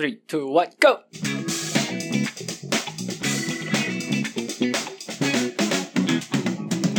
Three, two, one, go！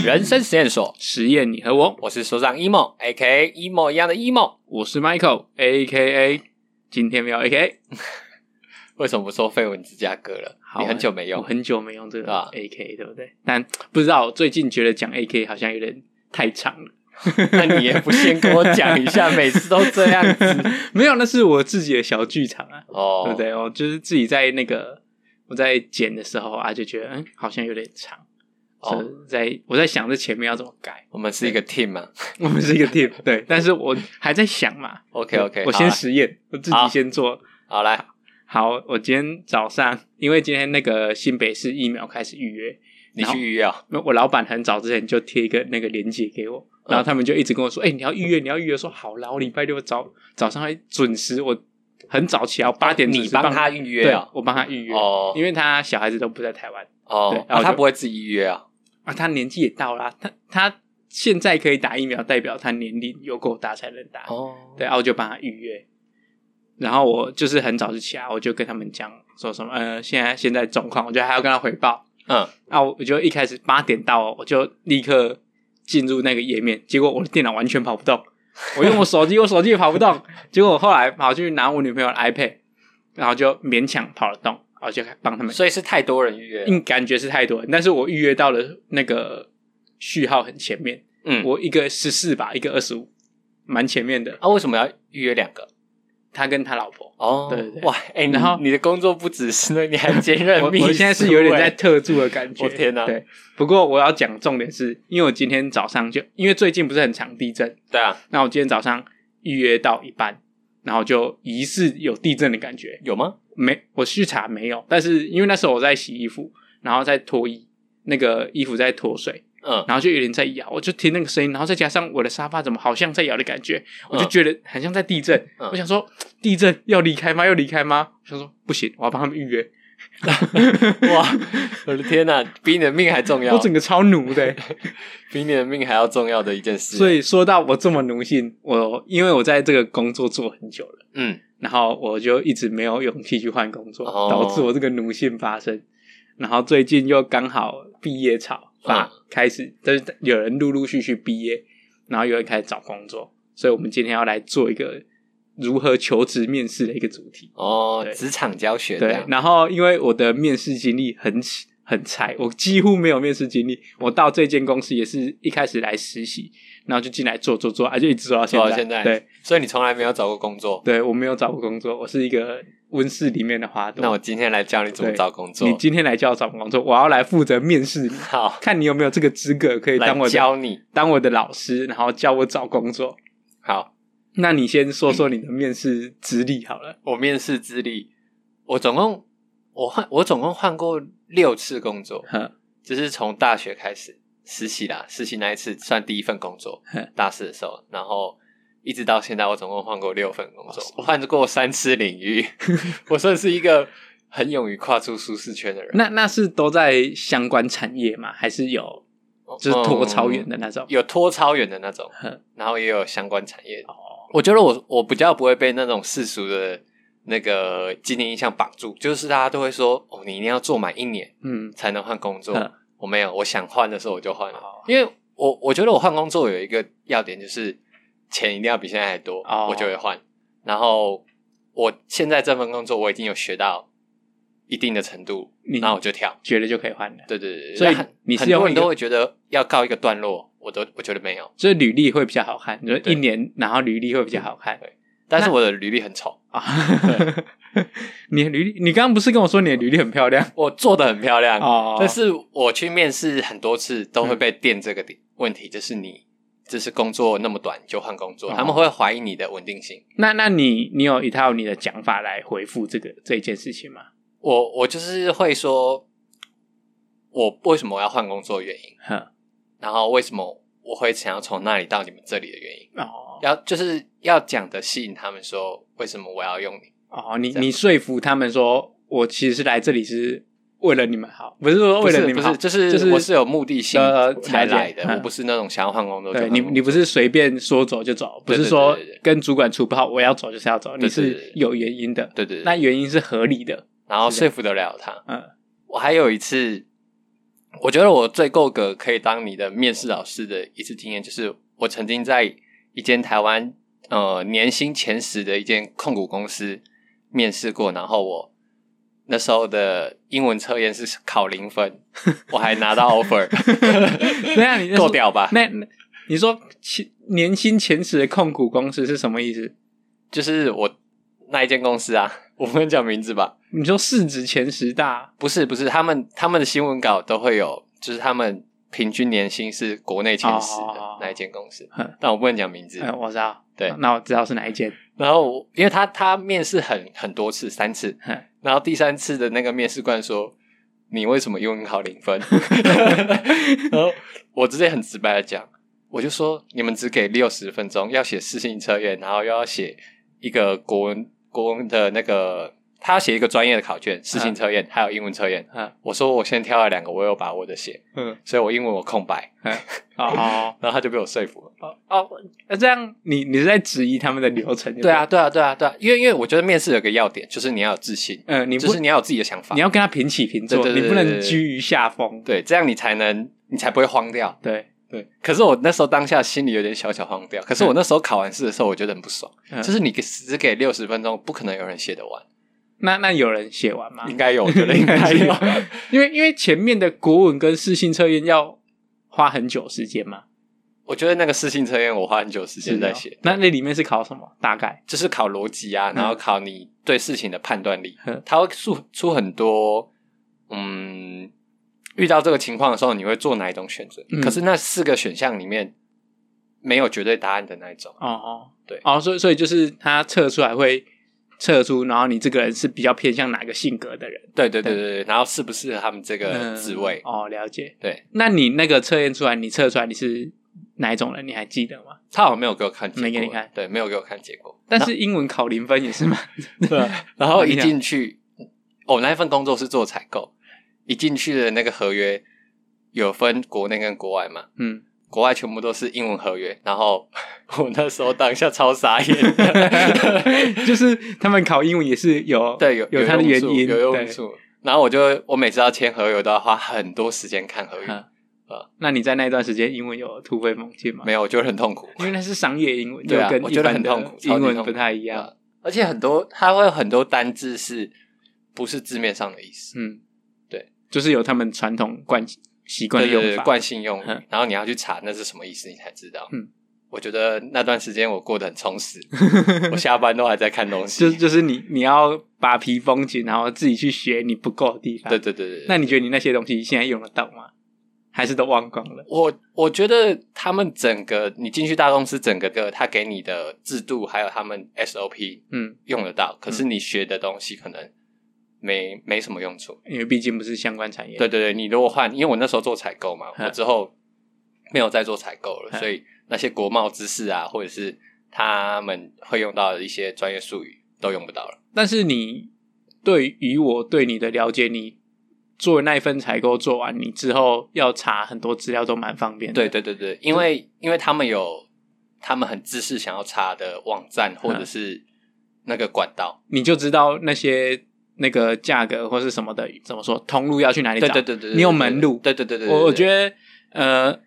人生实验所，实验你和我，我是所长 emo，A.K.A. emo 一样的 emo，我是 Michael，A.K.A. 今天没有 A.K.A. 为什么不说废文芝加哥了？好你很久没用，我很久没用这个啊 A.K.A. 对不对？但不知道最近觉得讲 A.K.A. 好像有点太长了。那你也不先跟我讲一下，每次都这样子。没有，那是我自己的小剧场啊，哦，对不对？我就是自己在那个我在剪的时候啊，就觉得嗯，好像有点长。哦，在我在想这前面要怎么改。我们是一个 team 嘛，我们是一个 team，对。但是我还在想嘛。OK OK，我先实验，我自己先做。好来，好，我今天早上因为今天那个新北市疫苗开始预约，你去预约啊？我老板很早之前就贴一个那个链接给我。然后他们就一直跟我说：“哎、欸，你要预约，你要预约。”说好啦，我礼拜六早早上会准时，我很早起来，八点你帮他预约啊？我帮他预约哦，因为他小孩子都不在台湾哦，对，然后他不会自己预约啊？啊，他年纪也到了，他他现在可以打疫苗，代表他年龄有够大才能打哦。对，然后我就帮他预约。然后我就是很早就起来，我就跟他们讲说什么呃，现在现在状况，我觉得还要跟他回报。嗯，啊，我就一开始八点到，我就立刻。进入那个页面，结果我的电脑完全跑不动。我用我手机，我手机也跑不动。结果我后来跑去拿我女朋友的 iPad，然后就勉强跑得动，然后就帮他们。所以是太多人预约，嗯，感觉是太多人。但是我预约到了那个序号很前面，嗯，我一个十四吧，一个二十五，蛮前面的。啊，为什么要预约两个？他跟他老婆哦，对对对，哇，哎，然后你的工作不只是那，你还兼任秘书。我现在是有点在特助的感觉，我天哪！对，不过我要讲重点是，因为我今天早上就因为最近不是很常地震，对啊，那我今天早上预约到一半，然后就疑似有地震的感觉，有吗？没，我去查没有，但是因为那时候我在洗衣服，然后在脱衣，那个衣服在脱水。嗯，然后就有点在摇，我就听那个声音，然后再加上我的沙发怎么好像在摇的感觉，我就觉得很像在地震。嗯、我想说，地震要离开吗？要离开吗？我想说不行，我要帮他们预约。哇，我的天哪，比你的命还重要！我整个超奴的，比你的命还要重要的一件事。所以说到我这么奴性，我因为我在这个工作做很久了，嗯，然后我就一直没有勇气去换工作，哦、导致我这个奴性发生。然后最近又刚好毕业潮。啊，开始，就是有人陆陆续续毕业，然后有人开始找工作，所以我们今天要来做一个如何求职面试的一个主题哦，职场教学。对，然后因为我的面试经历很很菜，我几乎没有面试经历，我到这间公司也是一开始来实习，然后就进来做做做，啊，就一直做到现在。做到现在，对，所以你从来没有找过工作？对，我没有找过工作，我是一个。温室里面的花朵。那我今天来教你怎么找工作。你今天来教我找工作，我要来负责面试你。好，看你有没有这个资格可以当我教你当我的老师，然后教我找工作。好，那你先说说你的面试资历好了。我面试资历，我总共我换我总共换过六次工作，呵就是从大学开始实习啦，实习那一次算第一份工作，呵大四的时候，然后。一直到现在，我总共换过六份工作，我换过三次领域，我算是一个很勇于跨出舒适圈的人。那那是都在相关产业吗？还是有就是拖超远的那种？嗯、有拖超远的那种，然后也有相关产业。哦，我觉得我我比较不会被那种世俗的那个既定印象绑住，就是大家都会说哦，你一定要做满一年，嗯，才能换工作。嗯、我没有，我想换的时候我就换了，哦、因为我我觉得我换工作有一个要点就是。钱一定要比现在还多，oh. 我就会换。然后我现在这份工作我已经有学到一定的程度，然后我就跳，觉得就可以换了。对对对，所以你是很多人都会觉得要告一个段落，我都我觉得没有，所以履历会比较好看，就一年然后履历会比较好看。对，但是我的履历很丑啊。你的履历，你刚刚不是跟我说你的履历很漂亮？我做的很漂亮哦，但是我去面试很多次都会被电这个点问题，就是你。就是工作那么短就换工作，哦、他们会怀疑你的稳定性。那那你你有一套你的讲法来回复这个这件事情吗？我我就是会说，我为什么我要换工作的原因，呵然后为什么我会想要从那里到你们这里的原因。哦，要就是要讲的吸引他们说，为什么我要用你？哦，你你说服他们说，我其实是来这里是为了你们好，不是说为了你们好，就是就是我是有目的性才来的，我不是那种想要换工作。对，你你不是随便说走就走，不是说跟主管处不好，我要走就是要走，你是有原因的。对对，那原因是合理的，然后说服得了他。嗯，我还有一次，我觉得我最够格可以当你的面试老师的一次经验，就是我曾经在一间台湾呃年薪前十的一间控股公司面试过，然后我。那时候的英文测验是考零分，我还拿到 offer，那样你够屌吧？那你说前年薪前十的控股公司是什么意思？就是我那一间公司啊，我不能讲名字吧？你说市值前十大？不是不是，他们他们的新闻稿都会有，就是他们平均年薪是国内前十的那一间公司，但我不能讲名字。嗯，我知道，对，那我知道是哪一间。然后，因为他他面试很很多次，三次，然后第三次的那个面试官说：“你为什么英文考零分？” 然后我直接很直白的讲，我就说：“你们只给六十分钟，要写四性测验，然后又要写一个国文国文的那个。”他要写一个专业的考卷，四性测验，还有英文测验。嗯，我说我先挑了两个，我有把握的写。嗯，所以我英文我空白。嗯，哦，然后他就被我说服了。哦哦，那这样你你是在质疑他们的流程？对啊，对啊，对啊，对啊，因为因为我觉得面试有个要点，就是你要有自信。嗯，你就是你要有自己的想法，你要跟他平起平坐，你不能居于下风。对，这样你才能你才不会慌掉。对对。可是我那时候当下心里有点小小慌掉。可是我那时候考完试的时候，我觉得很不爽。就是你只给六十分钟，不可能有人写得完。那那有人写完吗？应该有，我觉得应该 有，因为因为前面的国文跟四性测验要花很久时间嘛。我觉得那个四性测验我花很久时间在写。那那里面是考什么？大概就是考逻辑啊，然后考你对事情的判断力。它会出出很多，嗯，遇到这个情况的时候，你会做哪一种选择？可是那四个选项里面没有绝对答案的那一种。哦哦，对，哦，所以所以就是它测出来会。测出，然后你这个人是比较偏向哪个性格的人？对对对对对，然后适不适合他们这个职位？哦，了解。对，那你那个测验出来，你测出来你是哪一种人？你还记得吗？他好像没有给我看结果，没给你看。对，没有给我看结果。但是英文考零分也是吗？对。然后一进去，哦，那一份工作是做采购，一进去的那个合约有分国内跟国外嘛？嗯。国外全部都是英文合约，然后 我那时候当下超傻眼，就是他们考英文也是有对有有它的原因有用处，然后我就我每次要签合约都要花很多时间看合约。啊。那你在那段时间英文有突飞猛进吗？没有，我觉得很痛苦，因为那是商业英文，对啊，跟我觉得很痛苦，英文不太一样，而且很多它会有很多单字是不是字面上的意思？嗯，对，就是有他们传统惯习惯用法，惯性用语，然后你要去查那是什么意思，你才知道。嗯，我觉得那段时间我过得很充实，我下班都还在看东西。就就是你你要把皮封紧，然后自己去学你不够的地方。对对对对。那你觉得你那些东西现在用得到吗？还是都忘光了？我我觉得他们整个你进去大公司，整个个他给你的制度还有他们 SOP，嗯，用得到。可是你学的东西可能。没没什么用处，因为毕竟不是相关产业。对对对，你如果换，因为我那时候做采购嘛，我之后没有再做采购了，所以那些国贸知识啊，或者是他们会用到的一些专业术语都用不到了。但是你对于我对你的了解，你做那一份采购做完，你之后要查很多资料都蛮方便的。对对对对，因为因为他们有他们很知识想要查的网站或者是那个管道，你就知道那些。那个价格或是什么的，怎么说？通路要去哪里找？对对对对，你有门路。对对对对，我我觉得，呃，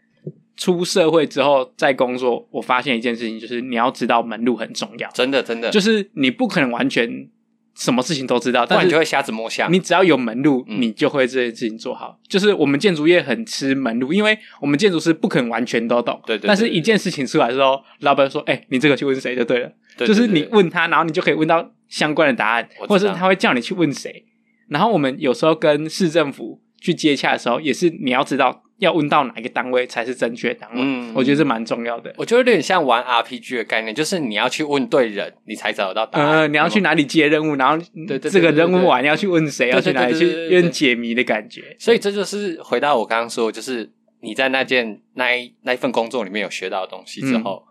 出社会之后再工作，我发现一件事情，就是你要知道门路很重要。真的真的，就是你不可能完全什么事情都知道，但是你就会瞎子摸象。你只要有门路，你就会这件事情做好。就是我们建筑业很吃门路，因为我们建筑师不可能完全都懂。对对。但是一件事情出来的时候，老板说：“哎，你这个去问谁就对了。”就是你问他，然后你就可以问到。相关的答案，或者是他会叫你去问谁。然后我们有时候跟市政府去接洽的时候，也是你要知道要问到哪一个单位才是正确单位。嗯，我觉得这蛮重要的。我觉得有点像玩 RPG 的概念，就是你要去问对人，你才找得到答案。呃，你要去哪里接任务，然后这个任务完你要去问谁，要去哪里去，有点解谜的感觉。所以这就是回到我刚刚说，就是你在那件那一那一份工作里面有学到的东西之后，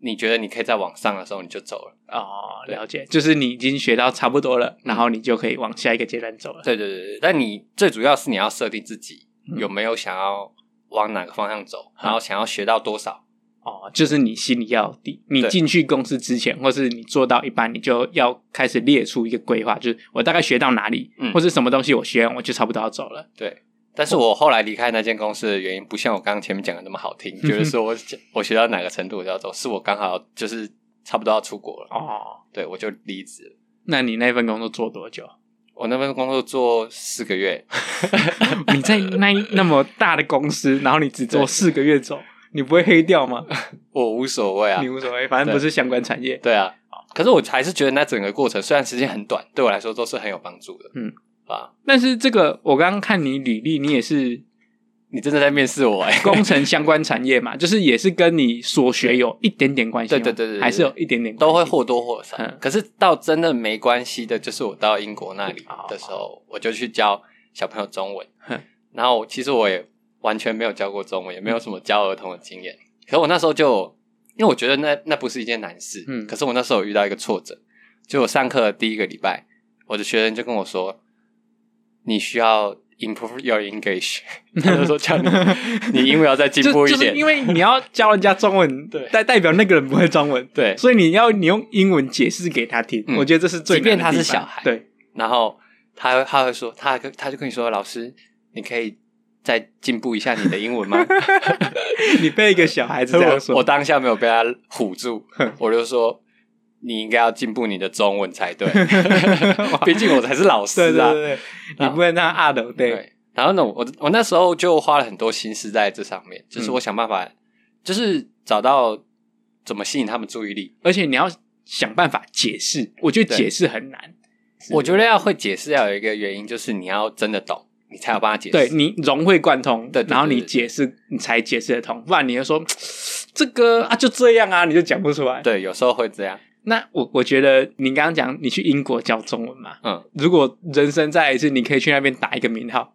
你觉得你可以在往上的时候，你就走了。哦，了解，就是你已经学到差不多了，然后你就可以往下一个阶段走了。对对对，但你最主要是你要设定自己有没有想要往哪个方向走，然后想要学到多少。哦，就是你心里要底。你进去公司之前，或是你做到一半，你就要开始列出一个规划，就是我大概学到哪里，或是什么东西我学完，我就差不多要走了。对。但是我后来离开那间公司的原因，不像我刚刚前面讲的那么好听，就是说我我学到哪个程度我就要走，是我刚好就是差不多要出国了哦，对，我就离职了。那你那份工作做多久？我那份工作做四个月。你在那那么大的公司，然后你只做四个月走，你不会黑掉吗？我无所谓啊，你无所谓，反正不是相关产业。对啊，可是我还是觉得那整个过程虽然时间很短，对我来说都是很有帮助的。嗯。啊！但是这个我刚刚看你履历，你也是，你真的在面试我哎？工程相关产业嘛，就是也是跟你所学有一点点关系，对对对对，还是有一点点都会或多或少。可是到真的没关系的，就是我到英国那里的时候，我就去教小朋友中文。然后其实我也完全没有教过中文，也没有什么教儿童的经验。可是我那时候就，因为我觉得那那不是一件难事。嗯。可是我那时候有遇到一个挫折，就我上课的第一个礼拜，我的学生就跟我说。你需要 improve your English，他就说叫你，你英文要再进步一点，就是因为你要教人家中文，对，代代表那个人不会中文，对，所以你要你用英文解释给他听。我觉得这是最，即便他是小孩，对，然后他他会说，他他就跟你说，老师，你可以再进步一下你的英文吗？你被一个小孩子这样说，我当下没有被他唬住，我就说。你应该要进步你的中文才对，毕竟我才是老师啊！对对对，你不能让阿斗对。然后呢，我我那时候就花了很多心思在这上面，就是我想办法，就是找到怎么吸引他们注意力，而且你要想办法解释。我觉得解释很难，我觉得要会解释要有一个原因，就是你要真的懂，你才有办法解释。对，你融会贯通，对，然后你解释，你才解释得通，不然你就说 这个啊就这样啊，你就讲不出来。对，有时候会这样。那我我觉得你刚刚讲你去英国教中文嘛，嗯，如果人生再一次，你可以去那边打一个名号，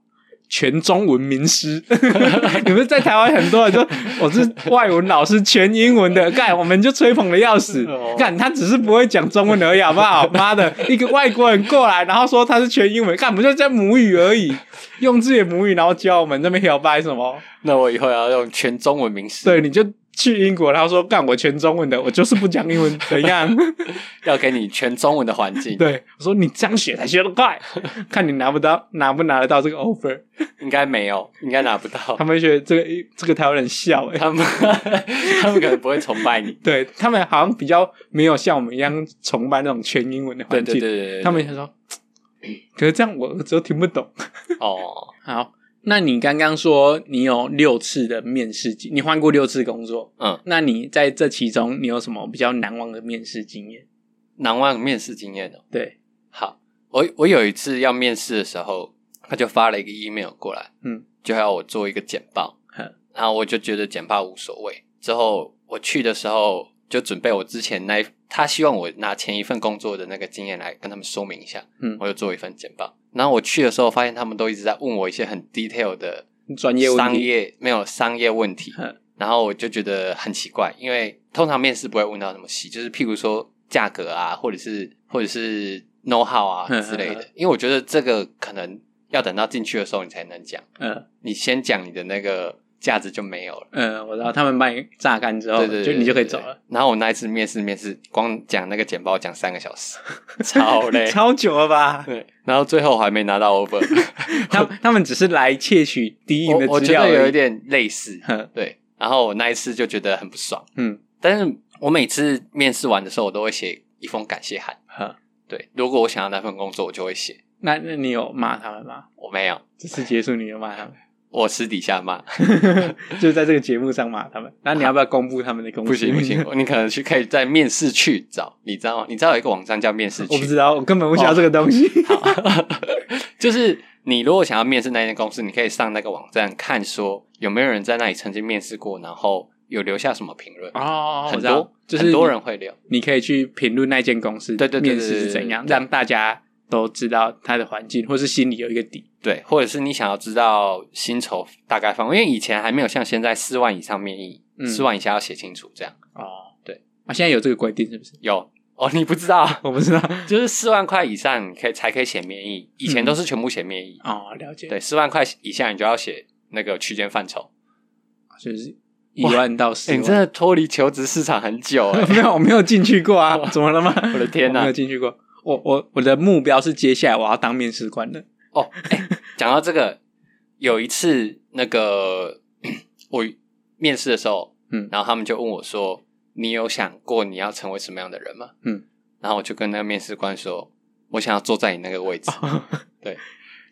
全中文名师。你们在台湾很多人说 我是外文老师，全英文的，干我们就吹捧的要死。干他只是不会讲中文而已，好不好？妈的，一个外国人过来，然后说他是全英文，干不就在母语而已，用自己的母语，然后教我们这边摇摆什么？那我以后要用全中文名师。对，你就。去英国，他说干我全中文的，我就是不讲英文，怎样？要给你全中文的环境。对，我说你这样学才学得快，看你拿不到，拿不拿得到这个 offer？应该没有，应该拿不到。他们觉得这个这个台湾人笑，欸，他们他们可能不会崇拜你。对，他们好像比较没有像我们一样崇拜那种全英文的环境。对对对，对，对，他们想说，可是这样我都听不懂。哦，好。那你刚刚说你有六次的面试经，你换过六次工作，嗯，那你在这其中你有什么比较难忘的面试经验？难忘的面试经验哦，对，好，我我有一次要面试的时候，他就发了一个 email 过来，嗯，就要我做一个简报，嗯，然后我就觉得简报无所谓，之后我去的时候就准备我之前那，他希望我拿前一份工作的那个经验来跟他们说明一下，嗯，我就做一份简报。然后我去的时候，发现他们都一直在问我一些很 detail 的专业商业没有商业问题，然后我就觉得很奇怪，因为通常面试不会问到那么细，就是譬如说价格啊，或者是或者是 know how 啊 之类的，因为我觉得这个可能要等到进去的时候你才能讲，嗯，你先讲你的那个。价值就没有了。嗯，我知道他们把你榨干之后，对对，就你就可以走了。然后我那一次面试，面试光讲那个简报讲三个小时，超累，超久了吧？对。然后最后我还没拿到 offer，他他们只是来窃取第一名的资料，我觉得有一点类似。对。然后我那一次就觉得很不爽。嗯。但是我每次面试完的时候，我都会写一封感谢函。对。如果我想要那份工作，我就会写。那那你有骂他们吗？我没有。这次结束，你有骂他们？我私底下骂，就在这个节目上骂他们。那你要不要公布他们的公司？不行不行，你可能去可以在面试去找，你知道吗？你知道有一个网站叫面试去？我不知道，我根本不需要这个东西。好，就是你如果想要面试那间公司，你可以上那个网站看，说有没有人在那里曾经面试过，然后有留下什么评论哦。很多，就是很多人会留，你可以去评论那间公司，对对，面试是怎样，让大家都知道他的环境，或是心里有一个底。对，或者是你想要知道薪酬大概范围，因为以前还没有像现在四万以上面议，四万以下要写清楚这样。哦，对，啊，现在有这个规定是不是？有哦，你不知道？我不知道，就是四万块以上，你可以才可以写面议，以前都是全部写面议。哦，了解。对，四万块以下你就要写那个区间范畴，就是一万到四万。你真的脱离求职市场很久哎。没有，我没有进去过啊。怎么了吗？我的天哪，没有进去过。我我我的目标是接下来我要当面试官的。哦，哎，讲到这个，有一次那个 我面试的时候，嗯，然后他们就问我说：“你有想过你要成为什么样的人吗？”嗯，然后我就跟那个面试官说：“我想要坐在你那个位置。”对，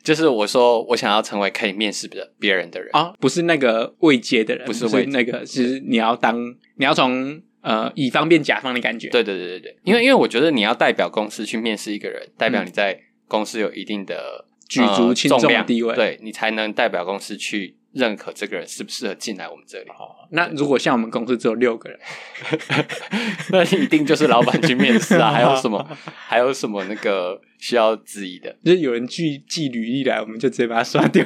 就是我说我想要成为可以面试的别人的人啊，不是那个未接的人，不是位那个，是你要当你要从呃乙方变甲方的感觉。对对对对对，因为因为我觉得你要代表公司去面试一个人，代表你在公司有一定的。举足轻重的地位，呃、对你才能代表公司去认可这个人适不适合进来我们这里。哦，那如果像我们公司只有六个人，那一定就是老板去面试啊！还有什么？还有什么那个需要质疑的？就是有人寄寄履历来，我们就直接把他刷掉。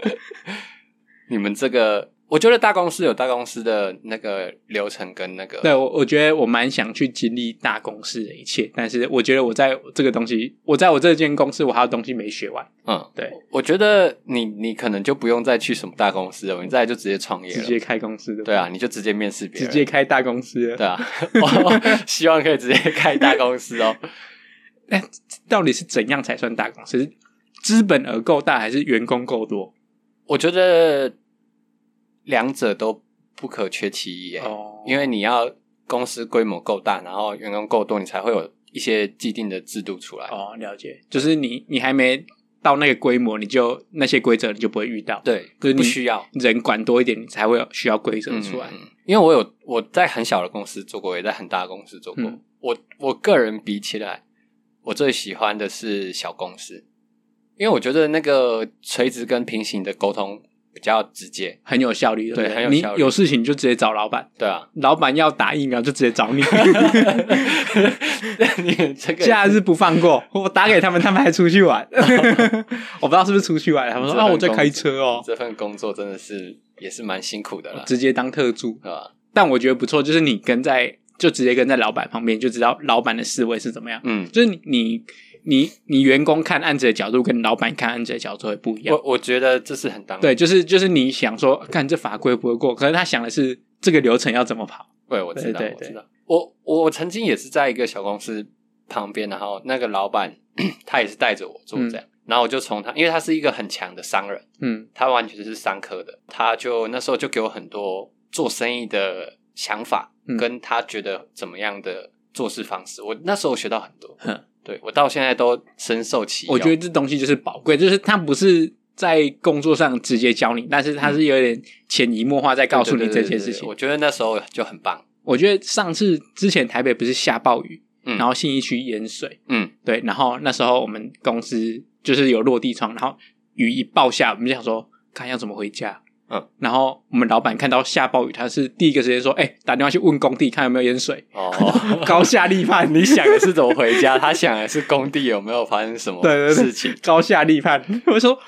你们这个。我觉得大公司有大公司的那个流程跟那个，对，我我觉得我蛮想去经历大公司的一切，但是我觉得我在这个东西，我在我这间公司，我还有东西没学完。嗯，对，我觉得你你可能就不用再去什么大公司了，你再就直接创业，直接开公司的。对啊，你就直接面试别人，直接开大公司了。对啊，希望可以直接开大公司哦。那，到底是怎样才算大公司？是资本额够大，还是员工够多？我觉得。两者都不可缺其一耶，oh. 因为你要公司规模够大，然后员工够多，你才会有一些既定的制度出来。哦，oh, 了解，就是你你还没到那个规模，你就那些规则你就不会遇到。对，就是不需要人管多一点，你才会有需要规则出来。嗯，因为我有我在很小的公司做过，也在很大的公司做过。嗯，我我个人比起来，我最喜欢的是小公司，因为我觉得那个垂直跟平行的沟通。比较直接，很有效率，对，很有效率。你有事情就直接找老板，对啊，老板要打疫苗就直接找你。你这个假日不放过，我打给他们，他们还出去玩。我不知道是不是出去玩，他们说啊，我在开车哦。这份工作真的是也是蛮辛苦的了，直接当特助，对吧？但我觉得不错，就是你跟在就直接跟在老板旁边，就知道老板的思维是怎么样。嗯，就是你。你你你员工看案子的角度跟老板看案子的角度会不一样。我我觉得这是很当然。对，就是就是你想说，看这法规不会过，可是他想的是这个流程要怎么跑。对，我知道，我知道。我我曾经也是在一个小公司旁边，然后那个老板 他也是带着我做这样，嗯、然后我就从他，因为他是一个很强的商人，嗯，他完全是商科的，他就那时候就给我很多做生意的想法，嗯、跟他觉得怎么样的做事方式，我那时候学到很多。对，我到现在都深受其用。我觉得这东西就是宝贵，就是他不是在工作上直接教你，但是他是有点潜移默化在告诉你这件事情。我觉得那时候就很棒。我觉得上次之前台北不是下暴雨，嗯，然后信义区淹水，嗯，对，然后那时候我们公司就是有落地窗，然后雨一暴下，我们就想说看要怎么回家。嗯，然后我们老板看到下暴雨，他是第一个时间说：“哎、欸，打电话去问工地看有没有淹水。”哦，高下立判。你想的是怎么回家？他想的是工地有没有发生什么事情？对对对，高下立判。我说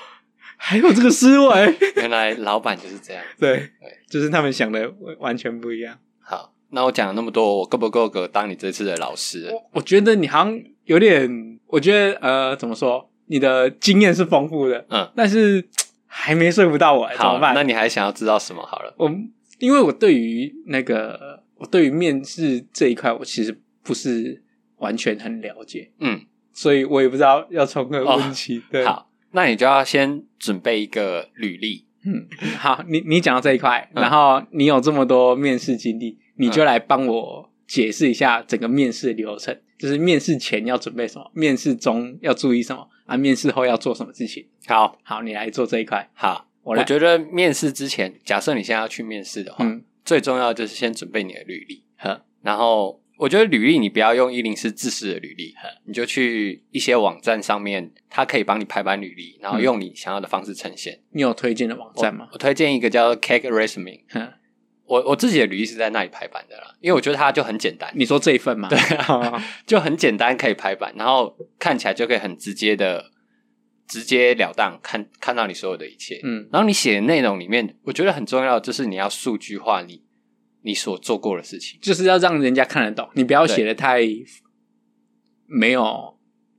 还有这个思维，原来老板就是这样。对对，就是他们想的完全不一样。好，那我讲了那么多，我够不够格当你这次的老师？我我觉得你好像有点，我觉得呃，怎么说？你的经验是丰富的，嗯，但是。还没说服到我，好，怎么办？那你还想要知道什么？好了，我因为我对于那个我对于面试这一块，我其实不是完全很了解，嗯，所以我也不知道要从何问起。哦、对，好，那你就要先准备一个履历。嗯，好，你你讲到这一块，嗯、然后你有这么多面试经历，你就来帮我解释一下整个面试流程，就是面试前要准备什么，面试中要注意什么。啊，面试后要做什么事情？好好，你来做这一块。好，我来。我觉得面试之前，假设你现在要去面试的话，嗯，最重要的就是先准备你的履历。呵然后我觉得履历你不要用一零四自式的履历，呵你就去一些网站上面，它可以帮你排版履历，然后用你想要的方式呈现。你有推荐的网站吗？我，我推荐一个叫 Cake Resume。我我自己的履历是在那里排版的啦，因为我觉得它就很简单。你说这一份吗？对啊，就很简单，可以排版，然后看起来就可以很直接的、直截了当看看到你所有的一切。嗯，然后你写的内容里面，我觉得很重要，就是你要数据化你你所做过的事情，就是要让人家看得懂。你不要写的太没有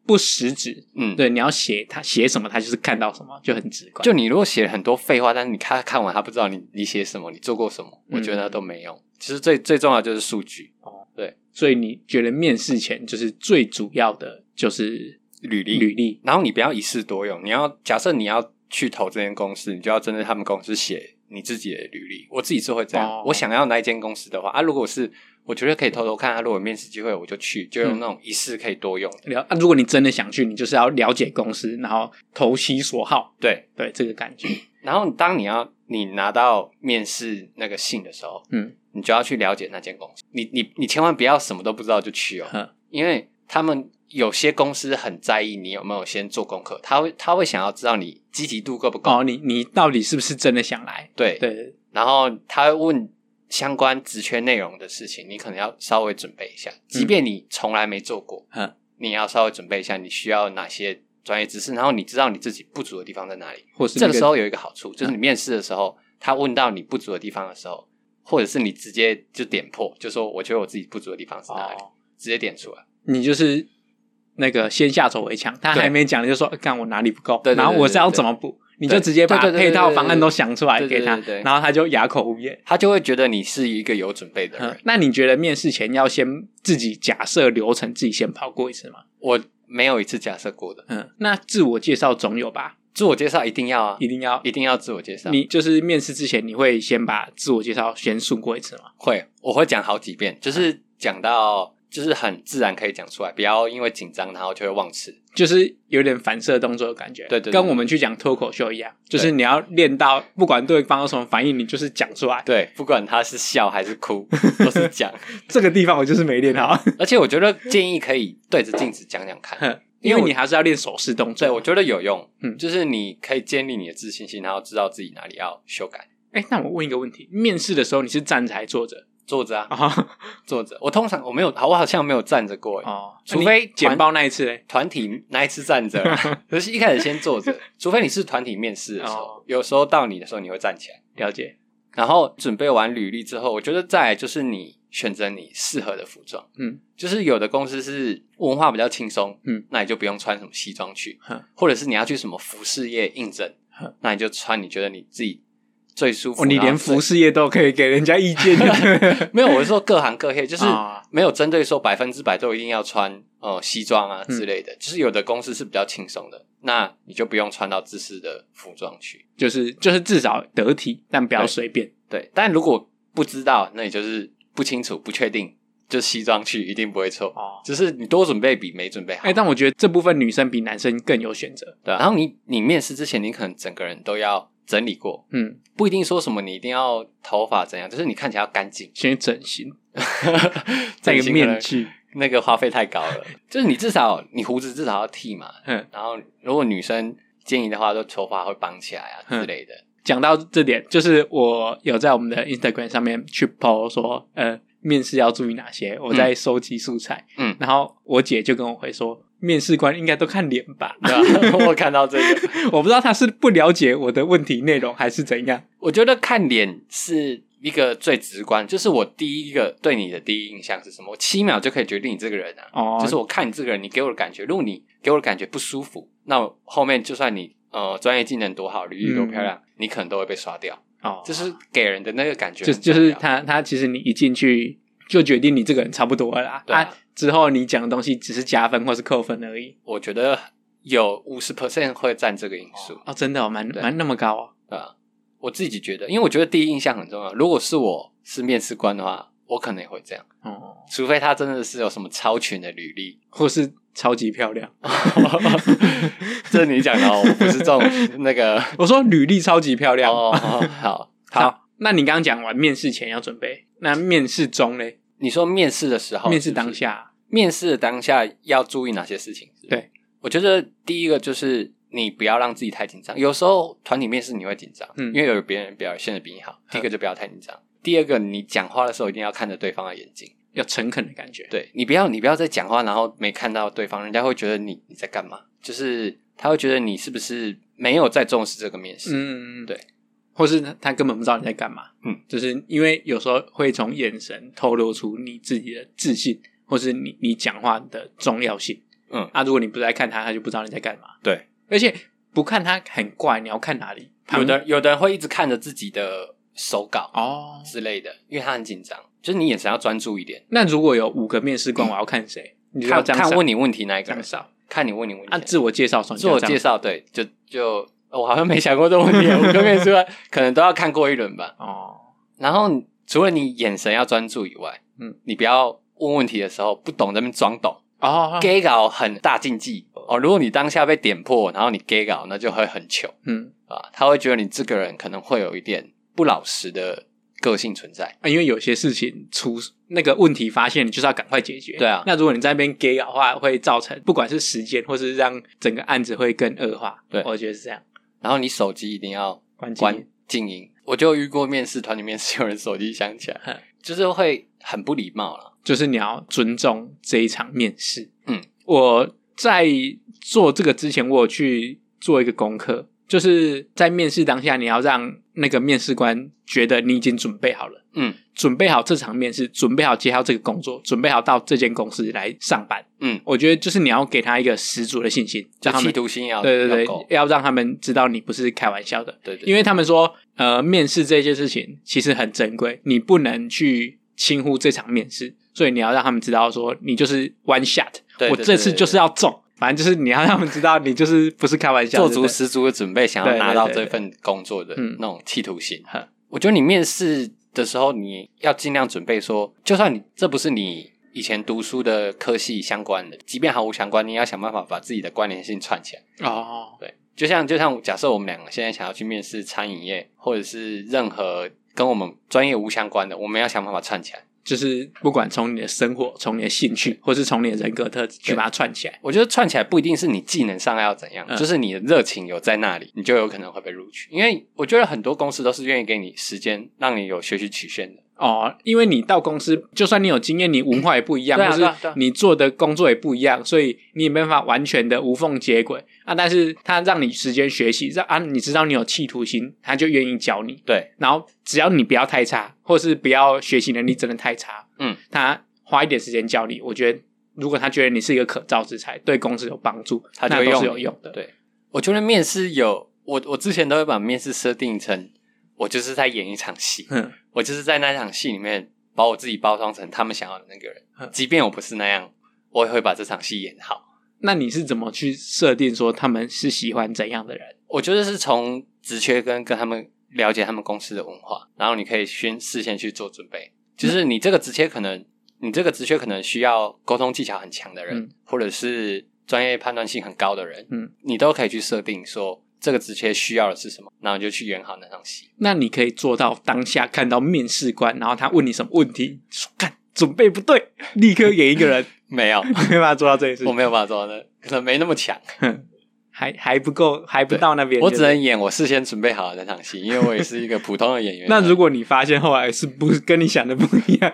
不实质。嗯，对，你要写他写什么，他就是看到什么就很直观。就你如果写很多废话，但是你看看完他不知道你你写什么，你做过什么，我觉得都没用。嗯、其实最最重要就是数据。哦，对，所以你觉得面试前就是最主要的就是履历，履历。然后你不要一式多用，你要假设你要去投这间公司，你就要针对他们公司写。你自己的履历，我自己是会这样。Oh. 我想要那一间公司的话啊，如果是我觉得可以偷偷看啊，如果有面试机会我就去，就用那种一试可以多用的。了、嗯、啊，如果你真的想去，你就是要了解公司，然后投其所好。对对，这个感觉。然后当你要你拿到面试那个信的时候，嗯，你就要去了解那间公司。你你你千万不要什么都不知道就去哦，嗯、因为他们。有些公司很在意你有没有先做功课，他会他会想要知道你积极度够不够。哦，你你到底是不是真的想来？对对。然后他会问相关职缺内容的事情，你可能要稍微准备一下。即便你从来没做过，嗯，你要稍微准备一下，你需要哪些专业知识，然后你知道你自己不足的地方在哪里。或是这个时候有一个好处，就是你面试的时候，他问到你不足的地方的时候，或者是你直接就点破，就说我觉得我自己不足的地方是哪里，直接点出来。你就是。那个先下手为强，他还没讲就说看我哪里不够，然后我是要怎么补，你就直接把配套方案都想出来给他，然后他就哑口无言，他就会觉得你是一个有准备的人。那你觉得面试前要先自己假设流程，自己先跑过一次吗？我没有一次假设过的。嗯，那自我介绍总有吧？自我介绍一定要啊，一定要，一定要自我介绍。你就是面试之前，你会先把自我介绍先顺过一次吗？会，我会讲好几遍，就是讲到。就是很自然可以讲出来，不要因为紧张然后就会忘词，就是有点反射动作的感觉。对，对对，跟我们去讲脱口秀一样，就是你要练到不管对方有什么反应，你就是讲出来。对，不管他是笑还是哭，都是讲。这个地方我就是没练好，而且我觉得建议可以对着镜子讲讲看，因为你还是要练手势动作。对，我觉得有用。嗯，就是你可以建立你的自信心，然后知道自己哪里要修改。哎，那我问一个问题：面试的时候你是站着还是坐着？坐着啊，坐着。我通常我没有，我好像没有站着过哦。除非简报那一次嘞，团体那一次站着。可是一开始先坐着，除非你是团体面试的时候，有时候到你的时候你会站起来。了解。然后准备完履历之后，我觉得再来就是你选择你适合的服装。嗯，就是有的公司是文化比较轻松，嗯，那你就不用穿什么西装去。或者是你要去什么服饰业应征，那你就穿你觉得你自己。最舒服，哦，你连服饰业都可以给人家意见？没有，我是说各行各业，就是没有针对说百分之百都一定要穿呃西装啊之类的，嗯、就是有的公司是比较轻松的，那你就不用穿到正式的服装去，就是就是至少得体，但不要随便对。对，但如果不知道，那你就是不清楚、不确定，就西装去一定不会错哦。只是你多准备比没准备好。哎、欸，但我觉得这部分女生比男生更有选择。对、啊，然后你你面试之前，你可能整个人都要。整理过，嗯，不一定说什么你一定要头发怎样，就是你看起来要干净，先整形，再一个面具，那个花费太高了。就是你至少你胡子至少要剃嘛，嗯，然后如果女生建议的话，就头发会绑起来啊之类的。讲到这点，就是我有在我们的 Instagram 上面去 po 说，呃，面试要注意哪些，我在收集素材，嗯，然后我姐就跟我回说。面试官应该都看脸吧？对吧？我看到这个，我不知道他是不了解我的问题内容，还是怎样。我觉得看脸是一个最直观，就是我第一个对你的第一印象是什么？我七秒就可以决定你这个人啊！哦，就是我看你这个人，你给我的感觉，如果你给我的感觉不舒服，那后面就算你呃专业技能多好，履历多漂亮，嗯、你可能都会被刷掉。哦，就是给人的那个感觉，就就是他他其实你一进去。就决定你这个人差不多了啦。对啊，啊，之后你讲的东西只是加分或是扣分而已。我觉得有五十 percent 会占这个因素。哦，真的哦，蛮蛮那么高啊。对啊，我自己觉得，因为我觉得第一印象很重要。如果是我是面试官的话，我可能也会这样。哦，除非他真的是有什么超群的履历，或是超级漂亮。这是你讲的哦，我不是这种那个。我说履历超级漂亮。哦，好好。好那你刚刚讲完面试前要准备，那面试中嘞？你说面试的时候，面试当下，面试的当下要注意哪些事情是是？对，我觉得第一个就是你不要让自己太紧张。有时候团体面试你会紧张，嗯，因为有别人表现的比你好。第一个就不要太紧张。嗯、第二个，你讲话的时候一定要看着对方的眼睛，要诚恳的感觉。对，你不要，你不要再讲话，然后没看到对方，人家会觉得你你在干嘛？就是他会觉得你是不是没有在重视这个面试？嗯，对。或是他根本不知道你在干嘛。嗯，就是因为有时候会从眼神透露出你自己的自信，或是你你讲话的重要性。嗯，啊，如果你不在看他，他就不知道你在干嘛。对，而且不看他很怪，你要看哪里？有的有的人会一直看着自己的手稿哦之类的，因为他很紧张。就是你眼神要专注一点。那如果有五个面试官，我要看谁？你看看问你问题那一个人少？看你问你问题。按自我介绍算。自我介绍对，就就我好像没想过这个问题。五个面试官可能都要看过一轮吧。哦。然后除了你眼神要专注以外，嗯，你不要问问题的时候不懂那边装懂哦。，gay 稿很大禁忌哦。如果你当下被点破，然后你 gay 稿，那就会很糗。嗯啊，他会觉得你这个人可能会有一点不老实的。个性存在啊，因为有些事情出那个问题发现，你就是要赶快解决。对啊，那如果你在那边 gay 的话，会造成不管是时间，或是让整个案子会更恶化。对，我觉得是这样。然后你手机一定要关关静音。我就遇过面试团里面是有人手机响起来，就是会很不礼貌了。就是你要尊重这一场面试。嗯，我在做这个之前，我有去做一个功课。就是在面试当下，你要让那个面试官觉得你已经准备好了，嗯，准备好这场面试，准备好接到这个工作，准备好到这间公司来上班，嗯，我觉得就是你要给他一个十足的信心，叫企图心要对对对，要让他们知道你不是开玩笑的，对，因为他们说，呃，面试这件事情其实很珍贵，你不能去轻忽这场面试，所以你要让他们知道说，你就是 one shot，我这次就是要中。反正就是你要让他们知道，你就是不是开玩笑，做足十足的准备，想要拿到这份工作的那种企图心。我觉得你面试的时候，你要尽量准备说，就算你这不是你以前读书的科系相关的，即便毫无相关，你要想办法把自己的关联性串起来。哦，对，就像就像假设我们两个现在想要去面试餐饮业，或者是任何跟我们专业无相关的，我们要想办法串起来。就是不管从你的生活、从你的兴趣，或是从你的人格特质去把它串起来。我觉得串起来不一定是你技能上要怎样，嗯、就是你的热情有在那里，你就有可能会被录取。因为我觉得很多公司都是愿意给你时间，让你有学习曲线的。哦，因为你到公司，就算你有经验，你文化也不一样，或是你做的工作也不一样，所以你也没办法完全的无缝接轨啊。但是他让你时间学习，让啊，你知道你有企图心，他就愿意教你。对，然后只要你不要太差，或是不要学习能力真的太差，嗯，他花一点时间教你，我觉得如果他觉得你是一个可造之材，对公司有帮助，他就会有用的。对，我觉得面试有我，我之前都会把面试设定成我就是在演一场戏，嗯。我就是在那场戏里面把我自己包装成他们想要的那个人，即便我不是那样，我也会把这场戏演好。那你是怎么去设定说他们是喜欢怎样的人？我觉得是从职缺跟跟他们了解他们公司的文化，然后你可以先事先去做准备。就是你这个职缺可能，你这个职缺可能需要沟通技巧很强的人，嗯、或者是专业判断性很高的人，嗯，你都可以去设定说。这个职缺需要的是什么？然后就去演好那场戏。那你可以做到当下看到面试官，然后他问你什么问题，说干准备不对，立刻演一个人。没有，没办法做到这件事。我没有办法做到那，可能没那么强，还还不够，还不到那边。我只能演我事先准备好的那场戏，因为我也是一个普通的演员。那如果你发现后来是不跟你想的不一样，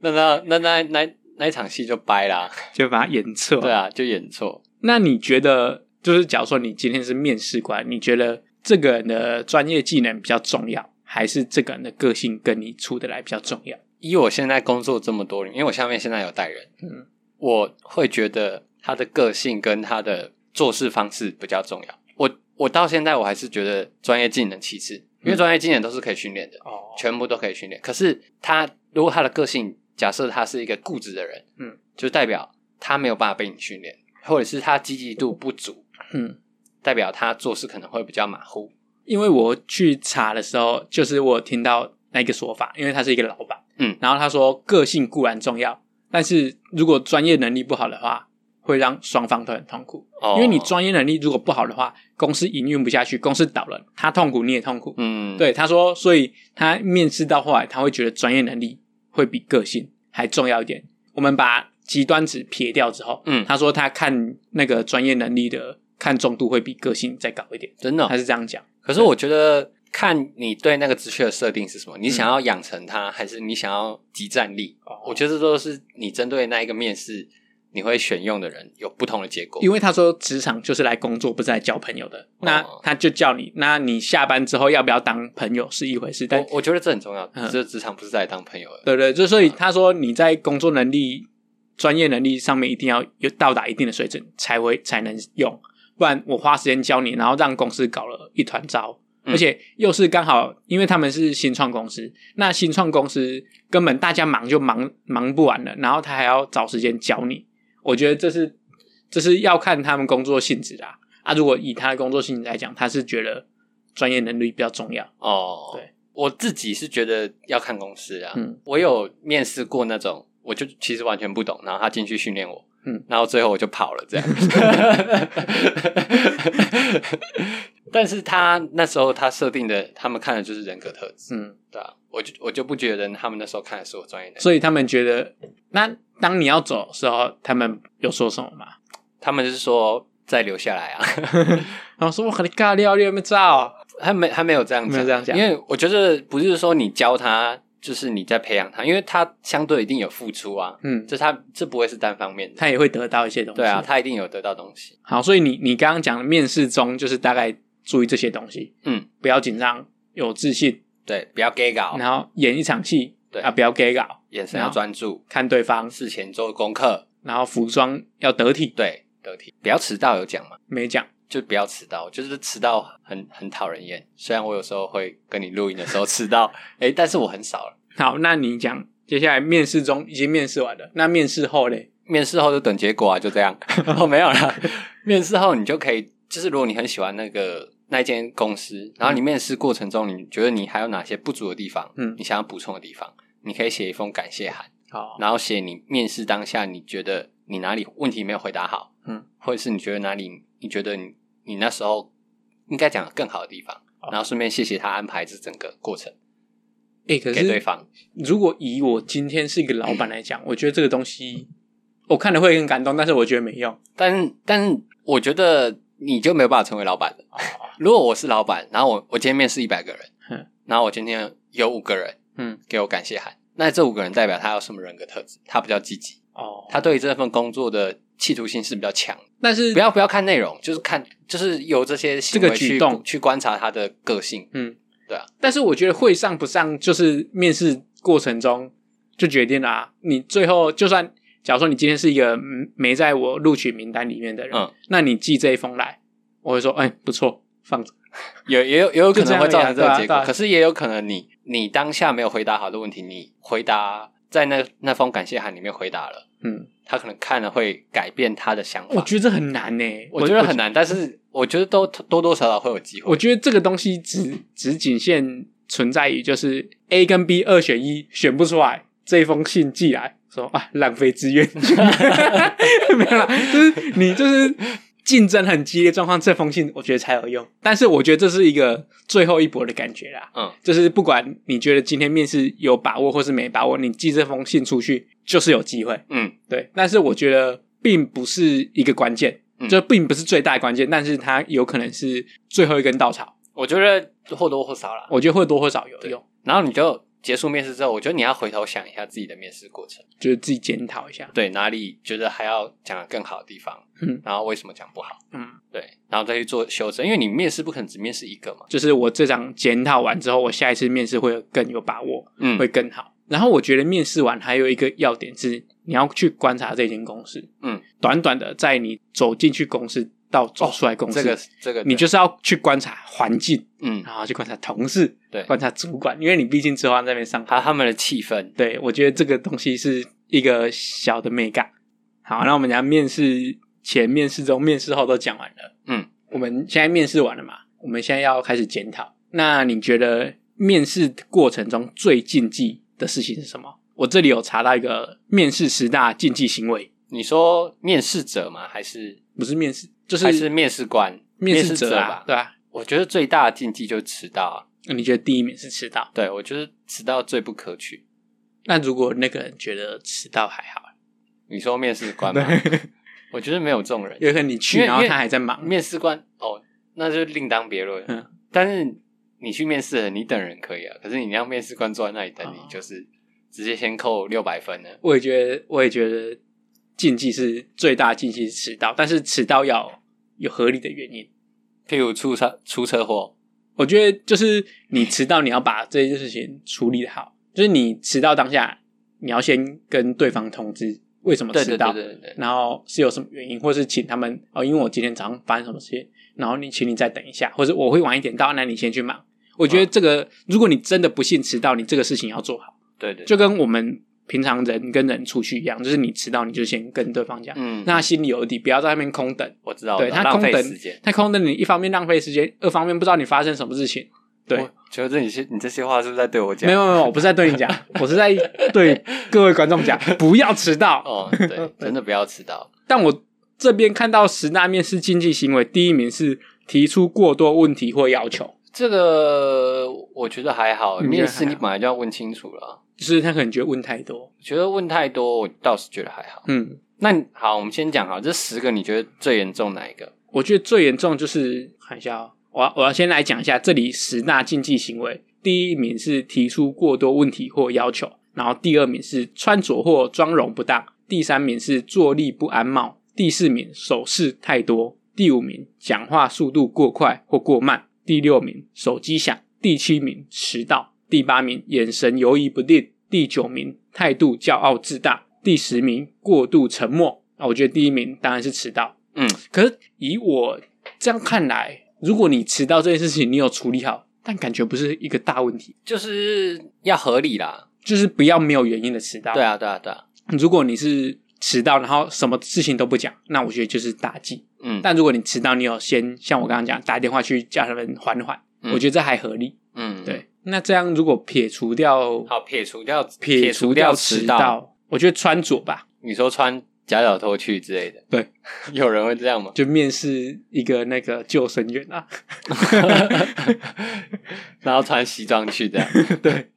那那那那那那一场戏就掰啦，就把它演错。对啊，就演错。那你觉得？就是假如说你今天是面试官，你觉得这个人的专业技能比较重要，还是这个人的个性跟你处得来比较重要？以我现在工作这么多年，因为我下面现在有带人，嗯，我会觉得他的个性跟他的做事方式比较重要。我我到现在我还是觉得专业技能其次，因为专业技能都是可以训练的，哦，全部都可以训练。可是他如果他的个性，假设他是一个固执的人，嗯，就代表他没有办法被你训练，或者是他积极度不足。嗯，代表他做事可能会比较马虎。因为我去查的时候，就是我听到那个说法，因为他是一个老板，嗯，然后他说个性固然重要，但是如果专业能力不好的话，会让双方都很痛苦。哦，因为你专业能力如果不好的话，公司营运不下去，公司倒了，他痛苦你也痛苦。嗯，对，他说，所以他面试到后来，他会觉得专业能力会比个性还重要一点。我们把极端值撇掉之后，嗯，他说他看那个专业能力的。看重度会比个性再高一点，真的、哦、还是这样讲？可是我觉得看你对那个职缺的设定是什么，你想要养成它，嗯、还是你想要即战力？哦、我觉得这都是你针对那一个面试，你会选用的人有不同的结果。因为他说职场就是来工作，不是来交朋友的。那他就叫你，那你下班之后要不要当朋友是一回事。但我，我觉得这很重要，这职场不是在当朋友的。对对，就所以他说你在工作能力、专业能力上面一定要有到达一定的水准才会才能用，不然我花时间教你，然后让公司搞了一团糟。而且又是刚好，因为他们是新创公司，那新创公司根本大家忙就忙忙不完了，然后他还要找时间教你，我觉得这是这是要看他们工作性质啦。啊，如果以他的工作性质来讲，他是觉得专业能力比较重要哦。对，我自己是觉得要看公司啊。嗯，我有面试过那种，我就其实完全不懂，然后他进去训练我，嗯，然后最后我就跑了，这样。但是他那时候他设定的，他们看的就是人格特质，嗯，对啊，我就我就不觉得他们那时候看的是我专业的，所以他们觉得，那当你要走的时候，他们有说什么吗？他们就是说再留下来啊，然后说我和你尬聊，你有没有照？他没他没有这样没有这样讲，因为我觉得不是说你教他，就是你在培养他，因为他相对一定有付出啊，嗯，这他这不会是单方面的，他也会得到一些东西，对啊，他一定有得到东西。好，所以你你刚刚讲的面试中就是大概。注意这些东西，嗯，不要紧张，有自信，对，不要 gay 搞，然后演一场戏，对啊，不要 gay 搞，眼神要专注，看对方，事前做功课，然后服装要得体，对，得体，不要迟到，有讲吗？没讲，就不要迟到，就是迟到很很讨人厌。虽然我有时候会跟你录音的时候迟到，哎，但是我很少了。好，那你讲，接下来面试中已经面试完了，那面试后嘞？面试后就等结果啊，就这样。哦，没有啦，面试后你就可以，就是如果你很喜欢那个。那间公司，然后你面试过程中，你觉得你还有哪些不足的地方？嗯，你想要补充的地方，你可以写一封感谢函。好，然后写你面试当下你觉得你哪里问题没有回答好，嗯，或者是你觉得哪里你觉得你你那时候应该讲的更好的地方，然后顺便谢谢他安排这整个过程。诶，可是给对方，如果以我今天是一个老板来讲，我觉得这个东西我看了会很感动，但是我觉得没用。但但我觉得。你就没有办法成为老板了。如果我是老板，然后我我今天面试一百个人，然后我今天有五个人，嗯，给我感谢函，那这五个人代表他有什么人格特质？他比较积极哦，他对于这份工作的企图心是比较强。但是不要不要看内容，就是看就是有这些行为去这个举动去观察他的个性。嗯，对啊。但是我觉得会上不上，就是面试过程中就决定了啊。你最后就算。假如说你今天是一个没在我录取名单里面的人，嗯，那你寄这一封来，我会说，哎，不错，放着。有也有也有可能会造成这个结果，可是也有可能你你当下没有回答好的问题，你回答在那那封感谢函里面回答了，嗯，他可能看了会改变他的想法。我觉得这很难呢，我觉得很难，但是我觉得都多多少少会有机会。我觉得这个东西只只仅限存在于就是 A 跟 B 二选一选不出来，这一封信寄来。说啊，浪费资源，没有啦，就是你就是竞争很激烈状况，这封信我觉得才有用。但是我觉得这是一个最后一搏的感觉啦。嗯，就是不管你觉得今天面试有把握或是没把握，你寄这封信出去就是有机会。嗯，对。但是我觉得并不是一个关键，嗯、就并不是最大的关键，但是它有可能是最后一根稻草。我觉得或多或少啦，我觉得或多或少有用。然后你就。结束面试之后，我觉得你要回头想一下自己的面试过程，就是自己检讨一下，对哪里觉得还要讲得更好的地方，嗯，然后为什么讲不好，嗯，对，然后再去做修正，因为你面试不可能只面试一个嘛。就是我这张检讨完之后，我下一次面试会更有把握，嗯，会更好。然后我觉得面试完还有一个要点是，你要去观察这间公司，嗯，短短的在你走进去公司。到走出来公司，哦、这个这个，你就是要去观察环境，嗯，然后去观察同事，对，观察主管，因为你毕竟之后在那边上班，他他们的气氛，对，我觉得这个东西是一个小的美感。好，那我们讲面试前、面试中、面试后都讲完了，嗯，我们现在面试完了嘛？我们现在要开始检讨。那你觉得面试过程中最禁忌的事情是什么？我这里有查到一个面试十大禁忌行为。你说面试者吗？还是不是面试？就是还是面试官、面试者吧？对啊，我觉得最大的禁忌就是迟到啊。那你觉得第一名是迟到？对，我觉得迟到最不可取。那如果那个人觉得迟到还好，你说面试官吗？我觉得没有这种人。有可能你去，然后他还在忙。面试官哦，那就另当别论。嗯，但是你去面试了，你等人可以啊。可是你让面试官坐在那里等你，就是直接先扣六百分了。我也觉得，我也觉得。禁忌是最大禁忌是迟到，但是迟到要有合理的原因，譬如出车出车祸。我觉得就是你迟到，你要把这件事情处理好。就是你迟到当下，你要先跟对方通知为什么迟到，对对对然后是有什么原因，或是请他们哦，因为我今天早上发生什么事情，然后你请你再等一下，或者我会晚一点到，那你先去忙。我觉得这个，如果你真的不幸迟到，你这个事情要做好。对对，就跟我们。平常人跟人出去一样，就是你迟到，你就先跟对方讲，嗯，那他心里有底，不要在那边空等。我知道，对他空等，他空等你，一方面浪费时间，二方面不知道你发生什么事情。对，觉得你些你这些话是不是在对我讲？没有没有，我不是在对你讲，我是在对各位观众讲，不要迟到哦，对，真的不要迟到。但我这边看到十大面试禁忌行为，第一名是提出过多问题或要求，这个我觉得还好，面试你本来就要问清楚了。就是他可能觉得问太多，觉得问太多，我倒是觉得还好。嗯，那好，我们先讲好，这十个你觉得最严重哪一个？我觉得最严重就是看一下哦，我要我要先来讲一下这里十大禁忌行为。第一名是提出过多问题或要求，然后第二名是穿着或妆容不当，第三名是坐立不安貌，第四名手势太多，第五名讲话速度过快或过慢，第六名手机响，第七名迟到。第八名，眼神犹豫不定；第九名，态度骄傲自大；第十名，过度沉默。啊，我觉得第一名当然是迟到。嗯，可是以我这样看来，如果你迟到这件事情你有处理好，但感觉不是一个大问题，就是要合理啦，就是不要没有原因的迟到。对啊，对啊，对啊。如果你是迟到，然后什么事情都不讲，那我觉得就是大忌。嗯，但如果你迟到，你有先像我刚刚讲打电话去叫他们缓缓，嗯，我觉得这还合理。嗯，对。那这样如果撇除掉，好撇除掉撇除掉迟到，我觉得穿着吧。你说穿假脚拖去之类的，对，有人会这样吗？就面试一个那个救生员啊，然后穿西装去这样。对，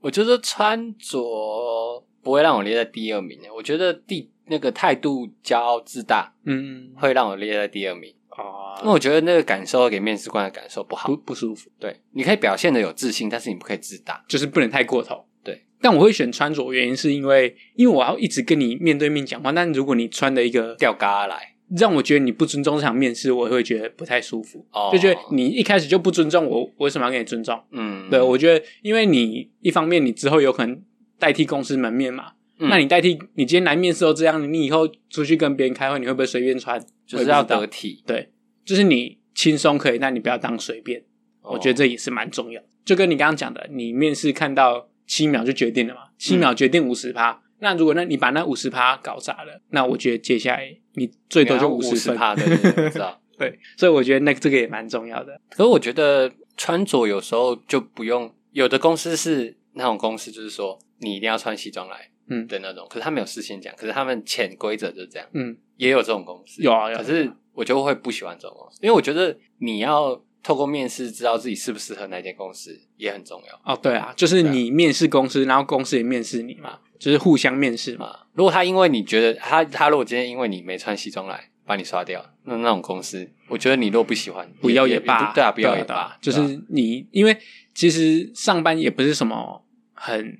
我觉得穿着不会让我列在第二名。我觉得第那个态度骄傲自大，嗯，会让我列在第二名。哦，那我觉得那个感受给面试官的感受不好，不不舒服。对，你可以表现的有自信，但是你不可以自大，就是不能太过头。对，但我会选穿着，原因是因为因为我要一直跟你面对面讲话，但如果你穿的一个吊嘎来，让我觉得你不尊重这场面试，我会觉得不太舒服。哦，就觉得你一开始就不尊重我，我为什么要给你尊重？嗯，对，我觉得因为你一方面你之后有可能代替公司门面嘛，嗯，那你代替你今天来面试都这样，你以后出去跟别人开会，你会不会随便穿？就是要得体，对。就是你轻松可以，但你不要当随便。Oh. 我觉得这也是蛮重要。就跟你刚刚讲的，你面试看到七秒就决定了嘛？七秒决定五十趴。那如果那你把那五十趴搞砸了，那我觉得接下来你最多就五十趴的，知道？对，所以我觉得那这个也蛮重要的。可是我觉得穿着有时候就不用，有的。公司是那种公司，就是说你一定要穿西装来，嗯的那种。嗯、可是他没有事先讲，可是他们潜规则就是这样。嗯，也有这种公司，有啊，有。可是。我就会不喜欢这种公司，因为我觉得你要透过面试知道自己适不适合那间公司也很重要。哦，对啊，就是你面试公司，然后公司也面试你嘛，就是互相面试嘛。如果他因为你觉得他他如果今天因为你没穿西装来把你刷掉，那那种公司，我觉得你如果不喜欢，不要也罢。对啊，不要也罢。就是你，因为其实上班也不是什么很，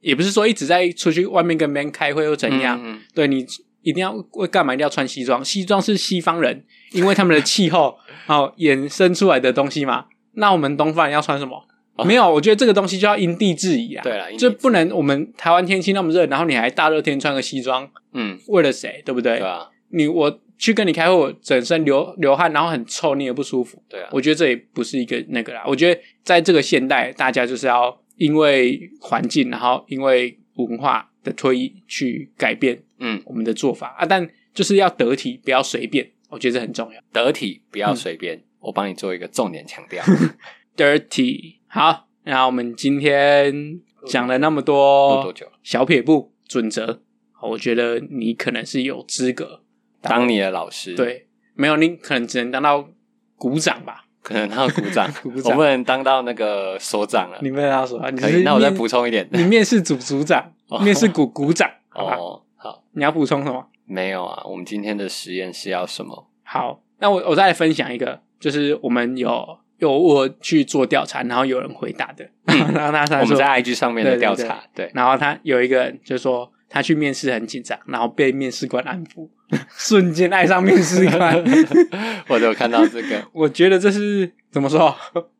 也不是说一直在出去外面跟别人开会又怎样。嗯，对你。一定要为干嘛？一定要穿西装？西装是西方人，因为他们的气候 哦衍生出来的东西嘛。那我们东方人要穿什么？哦、没有，我觉得这个东西就要因地制宜啊。对了，就不能我们台湾天气那么热，然后你还大热天穿个西装，嗯，为了谁？对不对？对啊。你我去跟你开会，我整身流流汗，然后很臭，你也不舒服。对啊。我觉得这也不是一个那个啦。我觉得在这个现代，大家就是要因为环境，然后因为文化。的推移去改变，嗯，我们的做法啊，但就是要得体，不要随便，我觉得这很重要。得体，不要随便，嗯、我帮你做一个重点强调。Dirty，好，那我们今天讲了那么多，多久？小撇步准则，我觉得你可能是有资格当你的老师。对，没有你可能只能当到鼓掌吧。可能当股长，股长我不能当到那个所长了。你不能当所长，可以。那我再补充一点，你面试组组长，面试股股长。哦，好，你要补充什么？没有啊，我们今天的实验是要什么？好，那我我再来分享一个，就是我们有有我去做调查，然后有人回答的，然后他我们在 IG 上面的调查，对，然后他有一个人就说他去面试很紧张，然后被面试官安抚，瞬间爱上面试官。我都有看到这个，我觉得这是怎么说？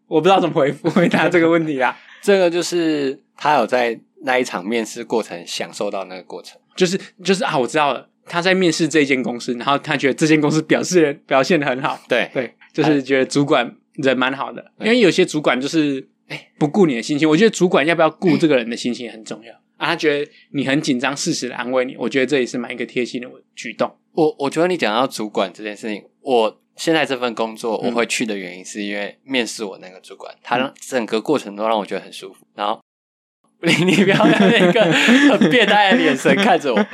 我不知道怎么回复回答这个问题啊。这个就是他有在那一场面试过程享受到那个过程，就是就是啊，我知道了。他在面试这间公司，然后他觉得这间公司表现表现得很好，对对，就是觉得主管人蛮好的。因为有些主管就是哎不顾你的心情，我觉得主管要不要顾这个人的心情很重要啊。他觉得你很紧张，适时的安慰你，我觉得这也是蛮一个贴心的举动。我我觉得你讲到主管这件事情，我现在这份工作我会去的原因，是因为面试我那个主管，他让整个过程都让我觉得很舒服。然后 你你不要用那个很变态的眼神看着我。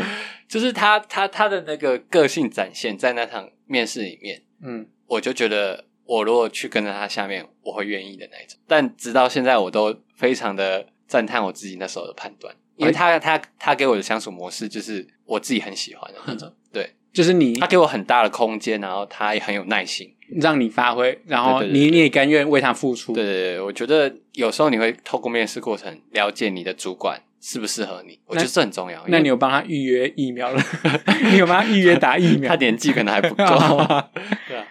就是他，他他的那个个性展现在那场面试里面，嗯，我就觉得我如果去跟着他下面，我会愿意的那一种。但直到现在，我都非常的赞叹我自己那时候的判断，因为他他他给我的相处模式就是我自己很喜欢的那种。对，就是你，他给我很大的空间，然后他也很有耐心，让你发挥，然后你你也甘愿为他付出。对对对，我觉得有时候你会透过面试过程了解你的主管。适不适合你？我觉得这很重要。那你有帮他预约疫苗了？你有帮他预约打疫苗？他年纪可能还不够。对啊。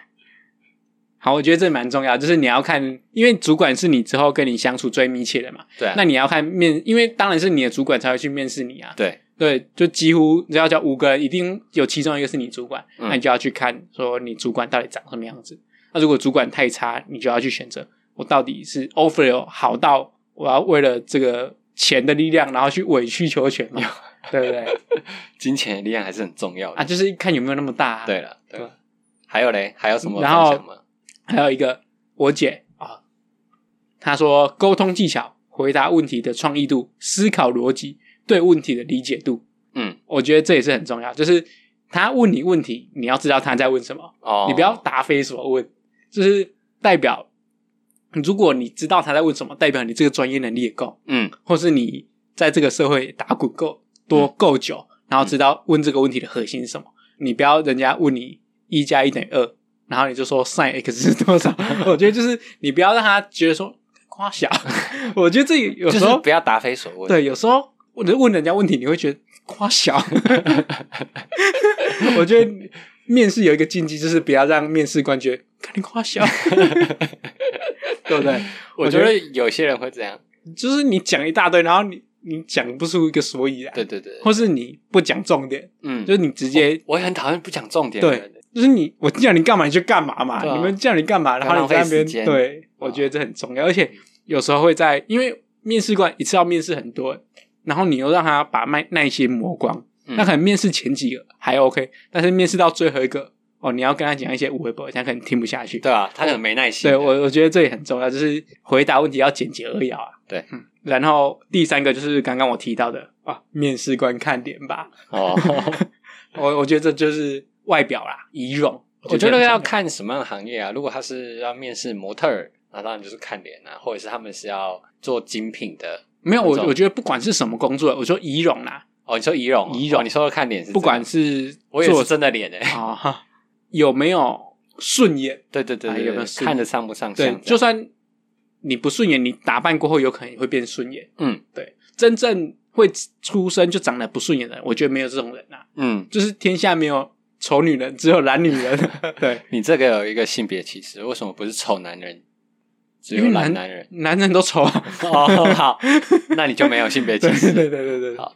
好，我觉得这蛮重要，就是你要看，因为主管是你之后跟你相处最密切的嘛。对。那你要看面，因为当然是你的主管才会去面试你啊。对。对，就几乎只要叫五个人，一定有其中一个是你主管，那你就要去看说你主管到底长什么样子。那如果主管太差，你就要去选择我到底是 offer 好到我要为了这个。钱的力量，然后去委曲求全嘛，对不对？金钱的力量还是很重要的啊，就是看有没有那么大啊。对了，对，还有嘞，还有什么？然后还有一个我姐啊，她说沟通技巧、回答问题的创意度、思考逻辑、对问题的理解度，嗯，我觉得这也是很重要。就是他问你问题，你要知道他在问什么哦，你不要答非所问，就是代表。如果你知道他在问什么，代表你这个专业能力也够，嗯，或是你在这个社会打滚够多够久，嗯，然后知道问这个问题的核心是什么。你不要人家问你一加一等于二，然后你就说 sin x 是多少？我觉得就是你不要让他觉得说夸小。我觉得这有时候，就是，不要答非所问。对，有时候我问人家问题，你会觉得夸小。我觉得面试有一个禁忌，就是不要让面试官觉得看你夸小。对不对？我觉得有些人会这样，就是你讲一大堆，然后你你讲不出一个所以然，对对对，或是你不讲重点，嗯，就是你直接，我也很讨厌不讲重点，对，就是你我叫你干嘛你就干嘛嘛，你们叫你干嘛，然后你在那边，对，我觉得这很重要，而且有时候会在，因为面试官一次要面试很多，然后你又让他把耐耐心磨光，那可能面试前几个还 OK，但是面试到最后一个。哦，你要跟他讲一些无谓不，他可能听不下去，对啊，他可能没耐心。对，我我觉得这也很重要，就是回答问题要简洁扼要啊。对，嗯。然后第三个就是刚刚我提到的啊，面试官看脸吧。哦，我我觉得这就是外表啦，仪容。我觉得要看什么样的行业啊。如果他是要面试模特儿，那当然就是看脸啊，或者是他们是要做精品的。没有，我我觉得不管是什么工作，我说仪容啦。哦，你说仪容，仪容，你说的看脸是，不管是我也是真的脸诶。啊。有没有顺眼？对对对，有没有看得上不上相？对，就算你不顺眼，你打扮过后有可能会变顺眼。嗯，对，真正会出生就长得不顺眼的人，我觉得没有这种人呐。嗯，就是天下没有丑女人，只有懒女人。对，你这个有一个性别歧视，为什么不是丑男人？只有懒男人，男人都丑啊。哦，好，那你就没有性别歧视。对对对对对，好。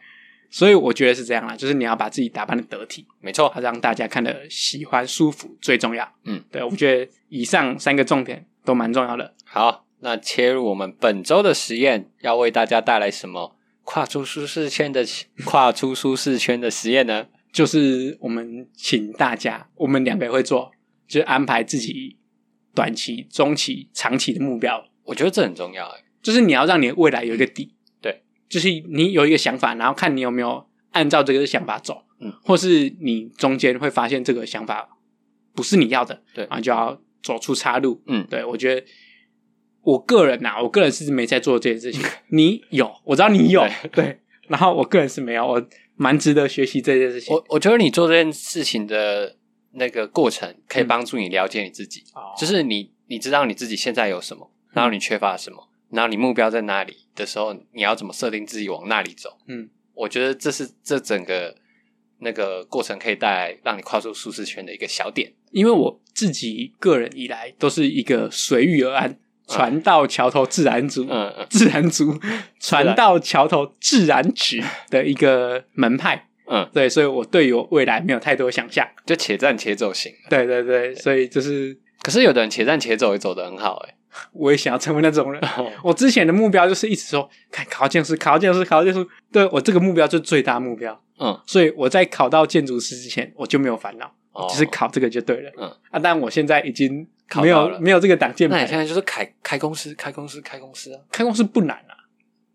所以我觉得是这样啦，就是你要把自己打扮的得体，没错，让大家看得喜欢、舒服最重要。嗯，对，我觉得以上三个重点都蛮重要的。好，那切入我们本周的实验，要为大家带来什么跨出舒适圈的跨出舒适圈的实验呢？就是我们请大家，我们两个也会做，就是安排自己短期、中期、长期的目标。我觉得这很重要，哎，就是你要让你的未来有一个底。对。就是你有一个想法，然后看你有没有按照这个想法走，嗯，或是你中间会发现这个想法不是你要的，对，然后就要走出岔路，嗯，对，我觉得我个人呐、啊，我个人是没在做这件事情，你有，我知道你有，对，对，然后我个人是没有，我蛮值得学习这件事情。我我觉得你做这件事情的那个过程，可以帮助你了解你自己，嗯、就是你你知道你自己现在有什么，然后你缺乏什么。然后你目标在哪里的时候，你要怎么设定自己往那里走？嗯，我觉得这是这整个那个过程可以带来让你跨出舒适圈的一个小点。因为我自己个人以来都是一个随遇而安。船到桥头自然直，嗯嗯，自然直，船到桥头自然直的一个门派，嗯，对，所以我对于我未来没有太多想象，就且战且走型。对对对，所以就是，可是有的人且战且走也走得很好，哎，我也想要成为那种人。我之前的目标就是一直说，看考建筑师，考建筑师，考建筑师，对我这个目标就是最大目标，嗯，所以我在考到建筑师之前，我就没有烦恼，就是考这个就对了，嗯。啊，但我现在已经。没有没有这个挡箭牌，那你现在就是开开公司，开公司，开公司啊！开公司不难啊，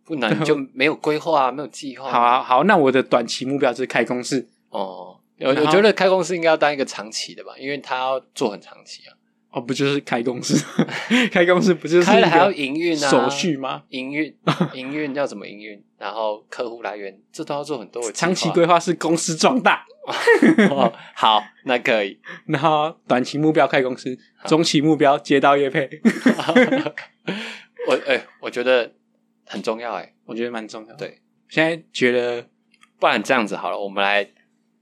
不难，就没有规划啊，没有计划。好啊，好，那我的短期目标就是开公司。哦，我我觉得开公司应该要当一个长期的吧，因为他要做很长期啊。哦，不就是开公司？开公司不就是开了还要营运啊？手续吗？营运，营运要怎么营运？然后客户来源，这都要做很多。长期规划是公司壮大。哦，好，那可以。然后短期目标开公司，中期目标接到业配。我哎、欸，我觉得很重要哎、欸，我觉得蛮重要。对，现在觉得，不然这样子好了，我们来，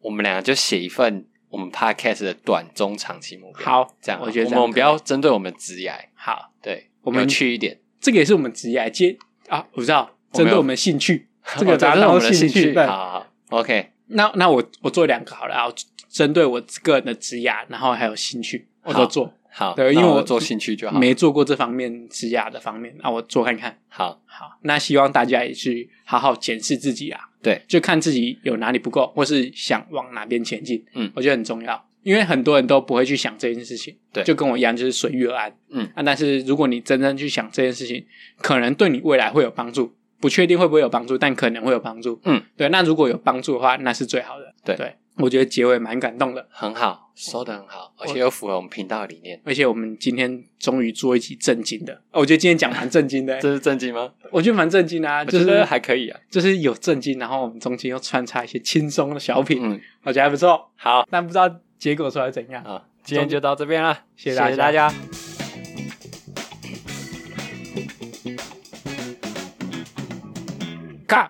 我们两个就写一份。我们 podcast 的短中长期目标，好，这样我觉得我们不要针对我们职业，好，对，我们去一点，这个也是我们职业接啊，我知道，针对我们兴趣，这个达到兴趣，好好，OK，那那我我做两个好了，然后针对我个人的职业，然后还有兴趣，我都做，好，对，因为我做兴趣就好，没做过这方面职业的方面，那我做看看，好好，那希望大家也去好好检视自己啊。对，就看自己有哪里不够，或是想往哪边前进。嗯，我觉得很重要，因为很多人都不会去想这件事情。对，就跟我一样，就是随遇而安。嗯，啊，但是如果你真正去想这件事情，可能对你未来会有帮助。不确定会不会有帮助，但可能会有帮助。嗯，对。那如果有帮助的话，那是最好的。对对。我觉得结尾蛮感动的，很好，说的很好，而且又符合我们频道的理念。而且我们今天终于做一集正经的，我觉得今天讲蛮正经的。这是正经吗？我觉得蛮正经的啊，就是还可以啊，就是有正经，然后我们中间又穿插一些轻松的小品，嗯，我觉得还不错。好，但不知道结果出来怎样。啊，今天就到这边了，谢谢大家。